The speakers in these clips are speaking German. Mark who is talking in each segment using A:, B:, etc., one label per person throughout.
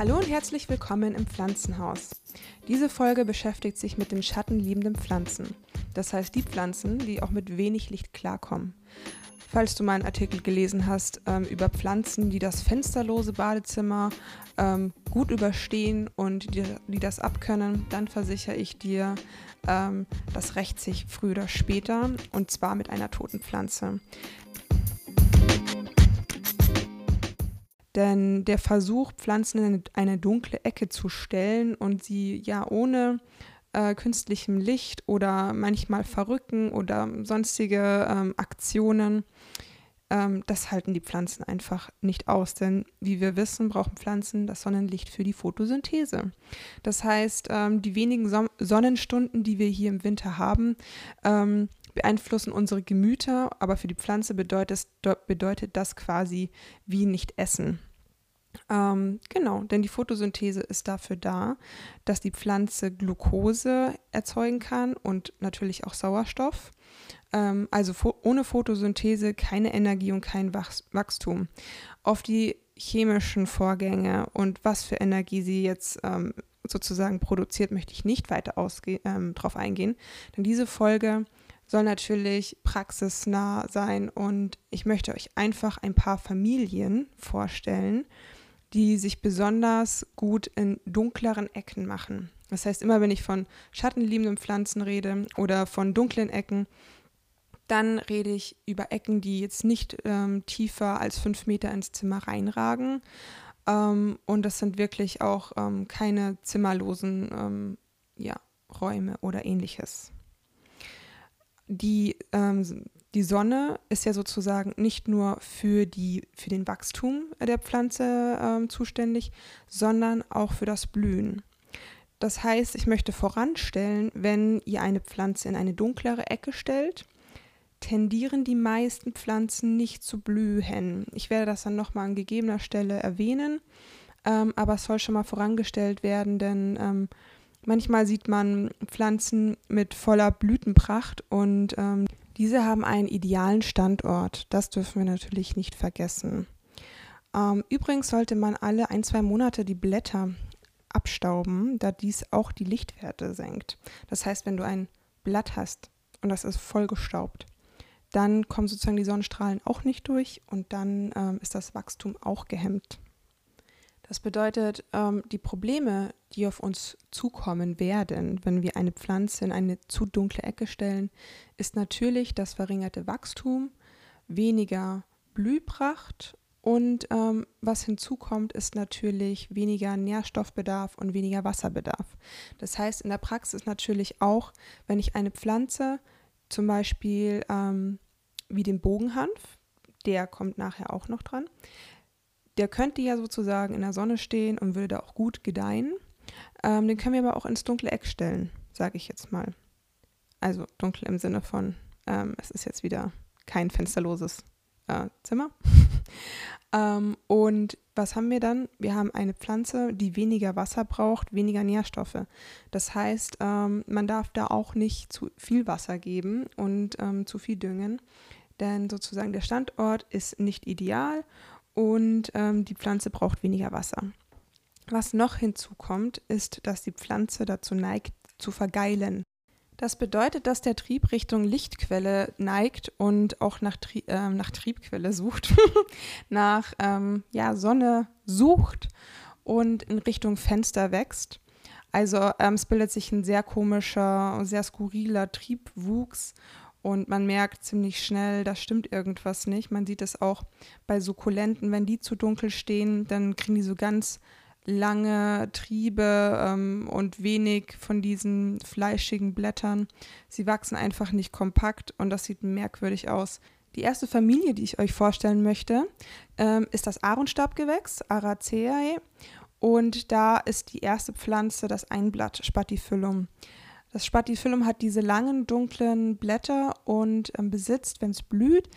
A: Hallo und herzlich willkommen im Pflanzenhaus. Diese Folge beschäftigt sich mit den schattenliebenden Pflanzen. Das heißt die Pflanzen, die auch mit wenig Licht klarkommen. Falls du meinen Artikel gelesen hast ähm, über Pflanzen, die das fensterlose Badezimmer ähm, gut überstehen und die, die, das abkönnen, dann versichere ich dir, ähm, das rächt sich früher oder später und zwar mit einer toten Pflanze. Denn der Versuch, Pflanzen in eine, dunkle Ecke zu stellen und sie ja ohne äh, künstlichem Licht oder manchmal Verrücken oder sonstige ähm, Aktionen, ähm, das halten die Pflanzen einfach nicht aus. Denn wie wir wissen, brauchen Pflanzen das Sonnenlicht für die Photosynthese. Das heißt, ähm, die wenigen Son Sonnenstunden, die wir hier im Winter haben, ähm, beeinflussen unsere Gemüter, aber für die Pflanze bedeutet, bedeutet das quasi wie nicht essen. Ähm, genau, denn die Photosynthese ist dafür da, dass die Pflanze Glucose erzeugen kann und natürlich auch Sauerstoff. Ähm, also ohne Photosynthese keine Energie und kein Wach Wachstum. Auf die chemischen Vorgänge und was für Energie sie jetzt ähm, sozusagen produziert, möchte ich nicht weiter ähm, drauf eingehen, denn diese Folge soll natürlich praxisnah sein und ich möchte euch einfach ein paar Familien vorstellen, die sich besonders gut in dunkleren Ecken machen. Das heißt, immer wenn ich von schattenliebenden Pflanzen rede oder von dunklen Ecken, dann rede ich über Ecken, die jetzt nicht ähm, tiefer als fünf Meter ins Zimmer reinragen. Ähm, und das sind wirklich auch ähm, keine zimmerlosen ähm, ja, Räume oder ähnliches. Die ähm, die Sonne ist ja sozusagen nicht nur für, die, für den Wachstum der Pflanze äh, zuständig, sondern auch für das Blühen. Das heißt, ich möchte voranstellen, wenn ihr eine Pflanze in eine dunklere Ecke stellt, tendieren die meisten Pflanzen nicht zu blühen. Ich werde das dann nochmal an gegebener Stelle erwähnen, ähm, aber es soll schon mal vorangestellt werden, denn ähm, manchmal sieht man Pflanzen mit voller Blütenpracht und ähm, diese haben einen idealen Standort. Das dürfen wir natürlich nicht vergessen. Ähm, übrigens sollte man alle ein, zwei Monate die Blätter abstauben, da dies auch die Lichtwerte senkt. Das heißt, wenn du ein Blatt hast und das ist vollgestaubt, dann kommen sozusagen die Sonnenstrahlen auch nicht durch und dann ähm, ist das Wachstum auch gehemmt. Das bedeutet, ähm, die Probleme, die auf uns zukommen werden, wenn wir eine Pflanze in eine zu dunkle Ecke stellen, ist natürlich das verringerte Wachstum, weniger Blühpracht und ähm, was hinzukommt, ist natürlich weniger Nährstoffbedarf und weniger Wasserbedarf. Das heißt, in der Praxis natürlich auch, wenn ich eine Pflanze, zum Beispiel ähm, wie den Bogenhanf, der kommt nachher auch noch dran, der könnte ja sozusagen in der Sonne stehen und würde da auch gut gedeihen. Ähm, den können wir aber auch ins dunkle Eck stellen, sage ich jetzt mal. Also dunkel im Sinne von, ähm, es ist jetzt wieder kein fensterloses äh, Zimmer. ähm, und was haben wir dann? Wir haben eine Pflanze, die weniger Wasser braucht, weniger Nährstoffe. Das heißt, ähm, man darf da auch nicht zu viel Wasser geben und ähm, zu viel düngen, denn sozusagen der Standort ist nicht ideal und ähm, die Pflanze braucht weniger Wasser. Was noch hinzukommt, ist, dass die Pflanze dazu neigt, zu vergeilen. Das bedeutet, dass der Trieb Richtung Lichtquelle neigt und auch nach, Tri äh, nach Triebquelle sucht, nach ähm, ja, Sonne sucht und in Richtung Fenster wächst. Also ähm, es bildet sich ein sehr komischer, sehr skurriler Triebwuchs und man merkt ziemlich schnell, da stimmt irgendwas nicht. Man sieht es auch bei Sukkulenten, wenn die zu dunkel stehen, dann kriegen die so ganz lange Triebe ähm, und wenig von diesen fleischigen Blättern. Sie wachsen einfach nicht kompakt und das sieht merkwürdig aus. Die erste Familie, die ich euch vorstellen möchte, ähm, ist das Aaronstabgewächs, Araceae. Und da ist die erste Pflanze das Einblatt Spatifyllum. Das Spatifyllum hat diese langen, dunklen Blätter und ähm, besitzt, wenn es blüht,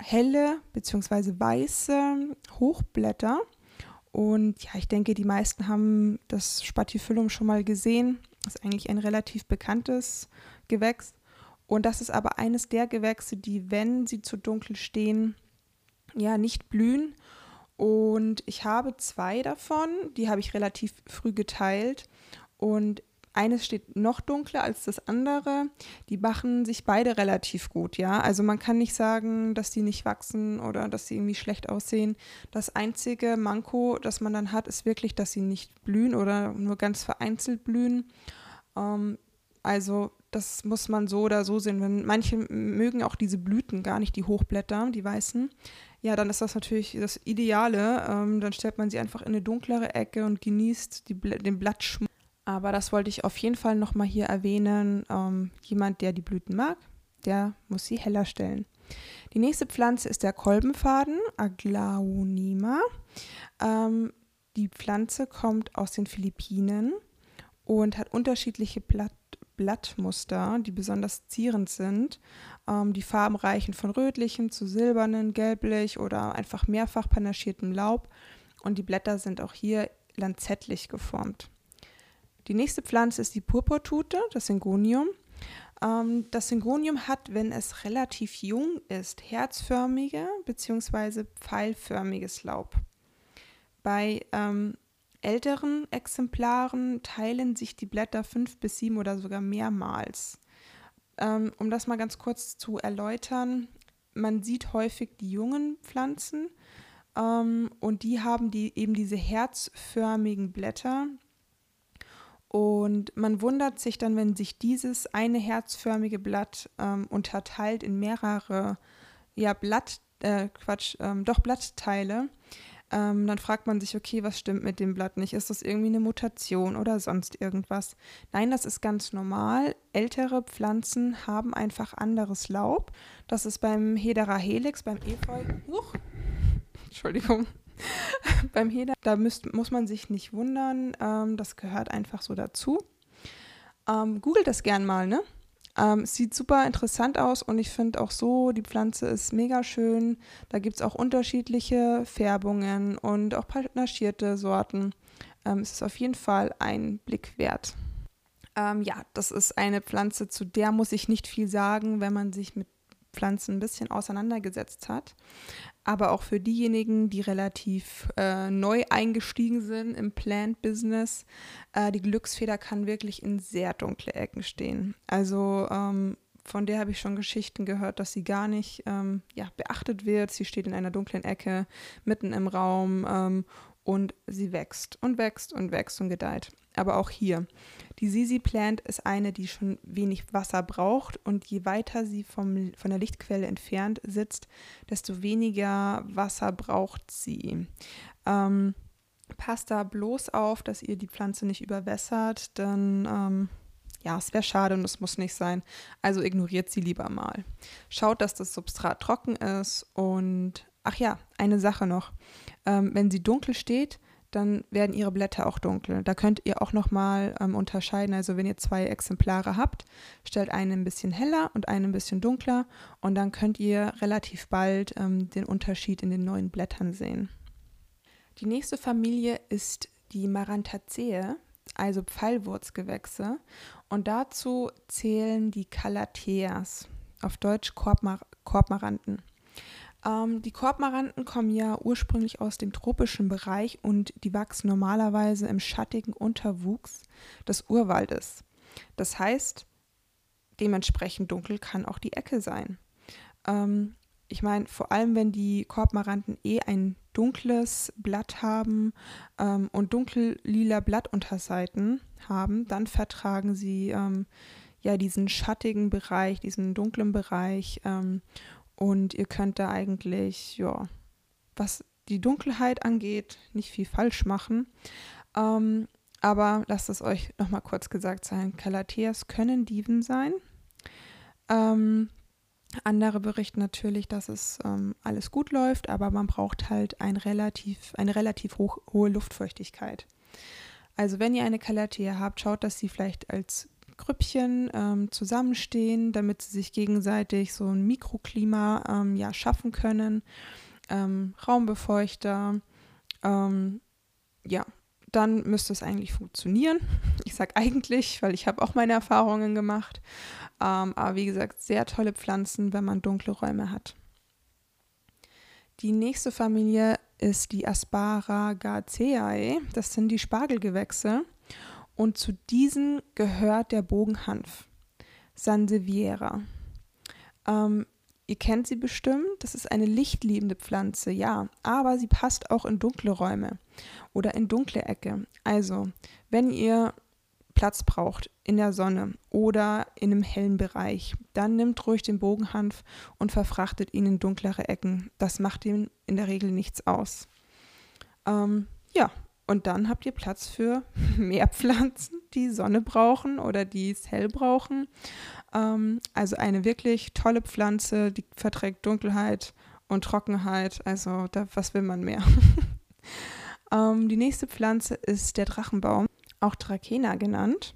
A: helle bzw. weiße Hochblätter. Und ja, ich denke, die meisten haben das Spatifyllum schon mal gesehen. Das ist eigentlich ein relativ bekanntes Gewächs. Und das ist aber eines der Gewächse, die, wenn sie zu dunkel stehen, ja, nicht blühen Und ich habe zwei davon, die habe ich relativ früh geteilt. Und eines steht noch dunkler als das andere. Die machen sich beide relativ gut, ja. Also man kann nicht sagen, dass die nicht wachsen oder dass sie irgendwie schlecht aussehen. Das einzige Manko, das man dann hat, ist wirklich, dass sie nicht blühen oder nur ganz vereinzelt blühen. Ähm, also das muss man so oder so sehen. Wenn manche mögen auch diese Blüten gar nicht, die Hochblätter, die weißen, ja, dann ist das natürlich das Ideale. Ähm, dann stellt man sie einfach in eine dunklere Ecke und genießt die, den Blattschmuck. Aber das wollte ich auf jeden Fall nochmal hier erwähnen. Ähm, jemand, der die Blüten mag, der muss sie heller stellen. Die nächste Pflanze ist der Kolbenfaden, Aglaonema. Ähm, die Pflanze kommt aus den Philippinen und hat unterschiedliche Blatt Blattmuster, die besonders zierend sind. Ähm, die Farben reichen von rötlichem zu silbernen, gelblich oder einfach mehrfach panaschiertem Laub. Und die Blätter sind auch hier lanzettlich geformt. Die nächste Pflanze ist die Purpurtute, das Syngonium. Ähm, das Syngonium hat, wenn es relativ jung ist, herzförmige bzw. pfeilförmiges Laub. Bei ähm, älteren Exemplaren teilen sich die Blätter fünf bis sieben oder sogar mehrmals. Ähm, um das mal ganz kurz zu erläutern, man sieht häufig die jungen Pflanzen ähm, und die haben die, eben diese herzförmigen Blätter. Und man wundert sich dann, wenn sich dieses eine herzförmige Blatt ähm, unterteilt in mehrere ja, Blatt, äh, Quatsch, ähm, doch Blattteile ähm, dann fragt man sich, okay, was stimmt mit dem Blatt nicht? Ist das irgendwie eine Mutation oder sonst irgendwas? Nein, das ist ganz normal. Ältere Pflanzen haben einfach anderes Laub. Das ist beim Hedera helix, beim Efeu. Huch, Entschuldigung. beim Heder, da müsst, muss man sich nicht wundern. Ähm, das gehört einfach so dazu. Ähm, googelt das gern mal, ne? Ähm, sieht super interessant aus und ich finde auch so, die Pflanze ist mega schön. Da gibt es auch unterschiedliche Färbungen und auch panaschierte Sorten. Ähm, es ist auf jeden Fall ein Blick wert. Ähm, ja, das ist eine Pflanze, zu der muss ich nicht viel sagen, wenn man sich mit Pflanzen ein bisschen auseinandergesetzt hat. Aber auch für diejenigen, die relativ äh, neu eingestiegen sind im Plant-Business, äh, die Glücksfeder kann wirklich in sehr dunkle Ecken stehen. Also ähm, von der habe ich schon Geschichten gehört, dass sie gar nicht ähm, ja, beachtet wird. Sie steht in einer dunklen Ecke mitten im Raum ähm, und sie wächst und wächst und wächst und gedeiht. Aber auch hier, die Sisi Plant ist eine, die schon wenig Wasser braucht und je weiter sie vom, von der Lichtquelle entfernt sitzt, desto weniger Wasser braucht sie. Ähm, passt da bloß auf, dass ihr die Pflanze nicht überwässert, denn ähm, ja, es wäre schade und es muss nicht sein. Also ignoriert sie lieber mal. Schaut, dass das Substrat trocken ist und ach ja, eine Sache noch. Ähm, wenn sie dunkel steht, dann werden ihre Blätter auch dunkel. Da könnt ihr auch nochmal ähm, unterscheiden. Also wenn ihr zwei Exemplare habt, stellt einen ein bisschen heller und einen ein bisschen dunkler und dann könnt ihr relativ bald ähm, den Unterschied in den neuen Blättern sehen. Die nächste Familie ist die Maranthaceae, also Pfeilwurzgewächse und dazu zählen die Calatheas, auf Deutsch Korbmar Korbmaranten. Ähm, die Korbmaranten kommen ja ursprünglich aus dem tropischen Bereich und die wachsen normalerweise im schattigen Unterwuchs des Urwaldes. Das heißt, dementsprechend dunkel kann auch die Ecke sein. Ähm, ich meine, vor allem wenn die Korbmaranten eh ein dunkles Blatt haben ähm, und dunkellila Blattunterseiten haben, dann vertragen sie ähm, ja diesen schattigen Bereich, diesen dunklen Bereich ähm, und ihr könnt da eigentlich, ja, was die Dunkelheit angeht, nicht viel falsch machen. Ähm, aber lasst es euch nochmal kurz gesagt sein. Calatheas können Dieven sein. Ähm, andere berichten natürlich, dass es ähm, alles gut läuft, aber man braucht halt ein relativ, eine relativ hoch, hohe Luftfeuchtigkeit. Also wenn ihr eine Calathea habt, schaut, dass sie vielleicht als Grüppchen ähm, zusammenstehen, damit sie sich gegenseitig so ein Mikroklima ähm, ja, schaffen können. Ähm, Raumbefeuchter. Ähm, ja, dann müsste es eigentlich funktionieren. Ich sage eigentlich, weil ich habe auch meine Erfahrungen gemacht. Ähm, aber wie gesagt, sehr tolle Pflanzen, wenn man dunkle Räume hat. Die nächste Familie ist die Asparagaceae. Das sind die Spargelgewächse. Und zu diesen gehört der Bogenhanf, Sanseviera. Ähm, ihr kennt sie bestimmt, das ist eine lichtliebende Pflanze, ja, aber sie passt auch in dunkle Räume oder in dunkle Ecke. Also, wenn ihr Platz braucht in der Sonne oder in einem hellen Bereich, dann nimmt ruhig den Bogenhanf und verfrachtet ihn in dunklere Ecken. Das macht ihm in der Regel nichts aus. Ähm, ja, und dann habt ihr Platz für mehr Pflanzen, die Sonne brauchen oder die es hell brauchen. Ähm, also eine wirklich tolle Pflanze, die verträgt Dunkelheit und Trockenheit. Also da, was will man mehr? ähm, die nächste Pflanze ist der Drachenbaum, auch Drakena genannt.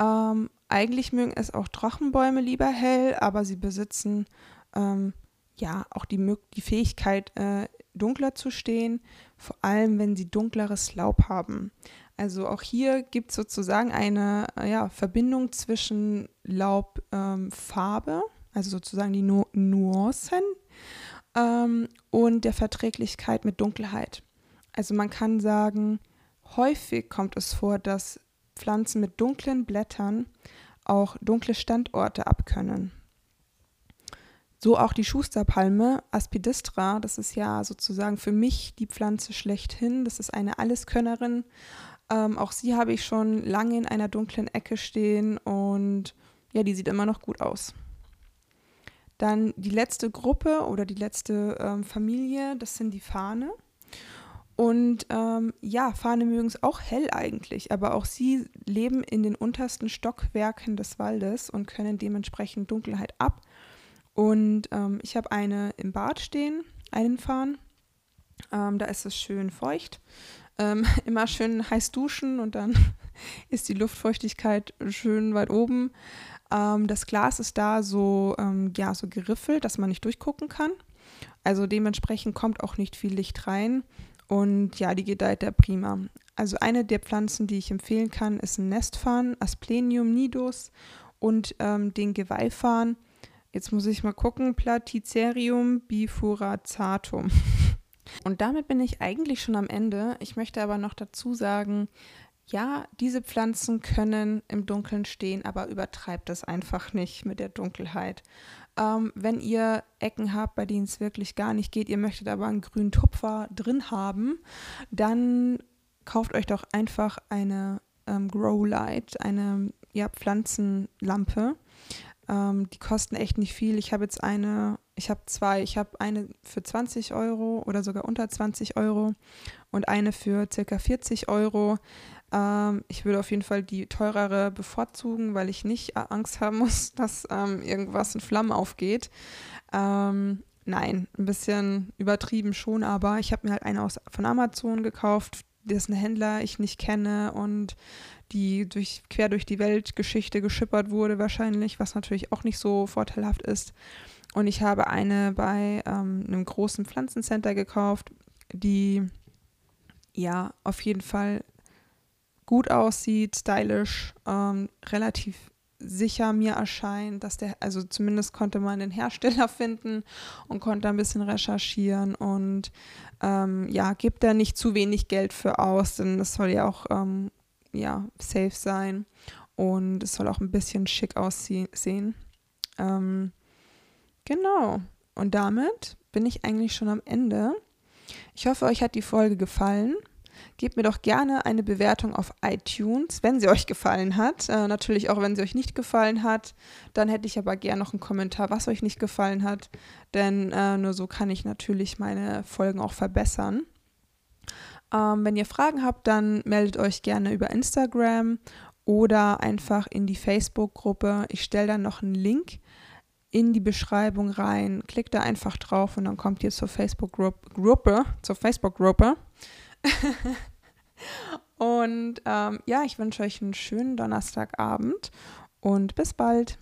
A: Ähm, eigentlich mögen es auch Drachenbäume lieber hell, aber sie besitzen ähm, ja auch die, die Fähigkeit, äh, dunkler zu stehen, vor allem wenn sie dunkleres Laub haben. Also auch hier gibt es sozusagen eine ja, Verbindung zwischen Laubfarbe, ähm, also sozusagen die nu Nuancen, ähm, und der Verträglichkeit mit Dunkelheit. Also man kann sagen, häufig kommt es vor, dass Pflanzen mit dunklen Blättern auch dunkle Standorte abkönnen. So auch die Schusterpalme, Aspidistra, das ist ja sozusagen für mich die Pflanze schlechthin. Das ist eine Alleskönnerin. Ähm, auch sie habe ich schon lange in einer dunklen Ecke stehen und ja, die sieht immer noch gut aus. Dann die letzte Gruppe oder die letzte ähm, Familie, das sind die Fahne. Und ähm, ja, Fahne mögen es auch hell eigentlich, aber auch sie leben in den untersten Stockwerken des Waldes und können dementsprechend Dunkelheit ab. Und ähm, ich habe eine im Bad stehen, einen Farn. Ähm, da ist es schön feucht. Ähm, immer schön heiß duschen und dann ist die Luftfeuchtigkeit schön weit oben. Ähm, das Glas ist da so, ähm, ja, so geriffelt, dass man nicht durchgucken kann. Also dementsprechend kommt auch nicht viel Licht rein. Und ja, die gedeiht da prima. Also eine der Pflanzen, die ich empfehlen kann, ist ein Nestfarn, Asplenium nidus und ähm, den Geweihfarn. Jetzt muss ich mal gucken, Platycerium bifuracatum. Und damit bin ich eigentlich schon am Ende. Ich möchte aber noch dazu sagen, ja, diese Pflanzen können im Dunkeln stehen, aber übertreibt das einfach nicht mit der Dunkelheit. Ähm, wenn ihr Ecken habt, bei denen es wirklich gar nicht geht, ihr möchtet aber einen grünen Tupfer drin haben, dann kauft euch doch einfach eine ähm, Grow Light, eine ja, Pflanzenlampe. Ähm, die kosten echt nicht viel. Ich habe jetzt eine, ich habe zwei. Ich habe eine für 20 Euro oder sogar unter 20 Euro und eine für circa 40 Euro. Ähm, ich würde auf jeden Fall die teurere bevorzugen, weil ich nicht Angst haben muss, dass ähm, irgendwas in Flammen aufgeht. Ähm, nein, ein bisschen übertrieben schon, aber ich habe mir halt eine aus, von Amazon gekauft, dessen Händler ich nicht kenne und die durch, quer durch die Weltgeschichte geschippert wurde wahrscheinlich, was natürlich auch nicht so vorteilhaft ist. Und ich habe eine bei ähm, einem großen Pflanzencenter gekauft, die ja auf jeden Fall gut aussieht, stylisch, ähm, relativ sicher mir erscheint, dass der, also zumindest konnte man den Hersteller finden und konnte ein bisschen recherchieren und ähm, ja, gibt da nicht zu wenig Geld für aus, denn das soll ja auch ähm, ja, safe sein und es soll auch ein bisschen schick aussehen. Ähm, genau. Und damit bin ich eigentlich schon am Ende. Ich hoffe, euch hat die Folge gefallen. Gebt mir doch gerne eine Bewertung auf iTunes, wenn sie euch gefallen hat. Äh, natürlich auch, wenn sie euch nicht gefallen hat. Dann hätte ich aber gerne noch einen Kommentar, was euch nicht gefallen hat. Denn äh, nur so kann ich natürlich meine Folgen auch verbessern. Ähm, wenn ihr Fragen habt, dann meldet euch gerne über Instagram oder einfach in die Facebook-Gruppe. Ich stelle dann noch einen Link in die Beschreibung rein. Klickt da einfach drauf und dann kommt ihr zur Facebook-Gruppe, zur Facebook-Gruppe. und ähm, ja, ich wünsche euch einen schönen Donnerstagabend und bis bald.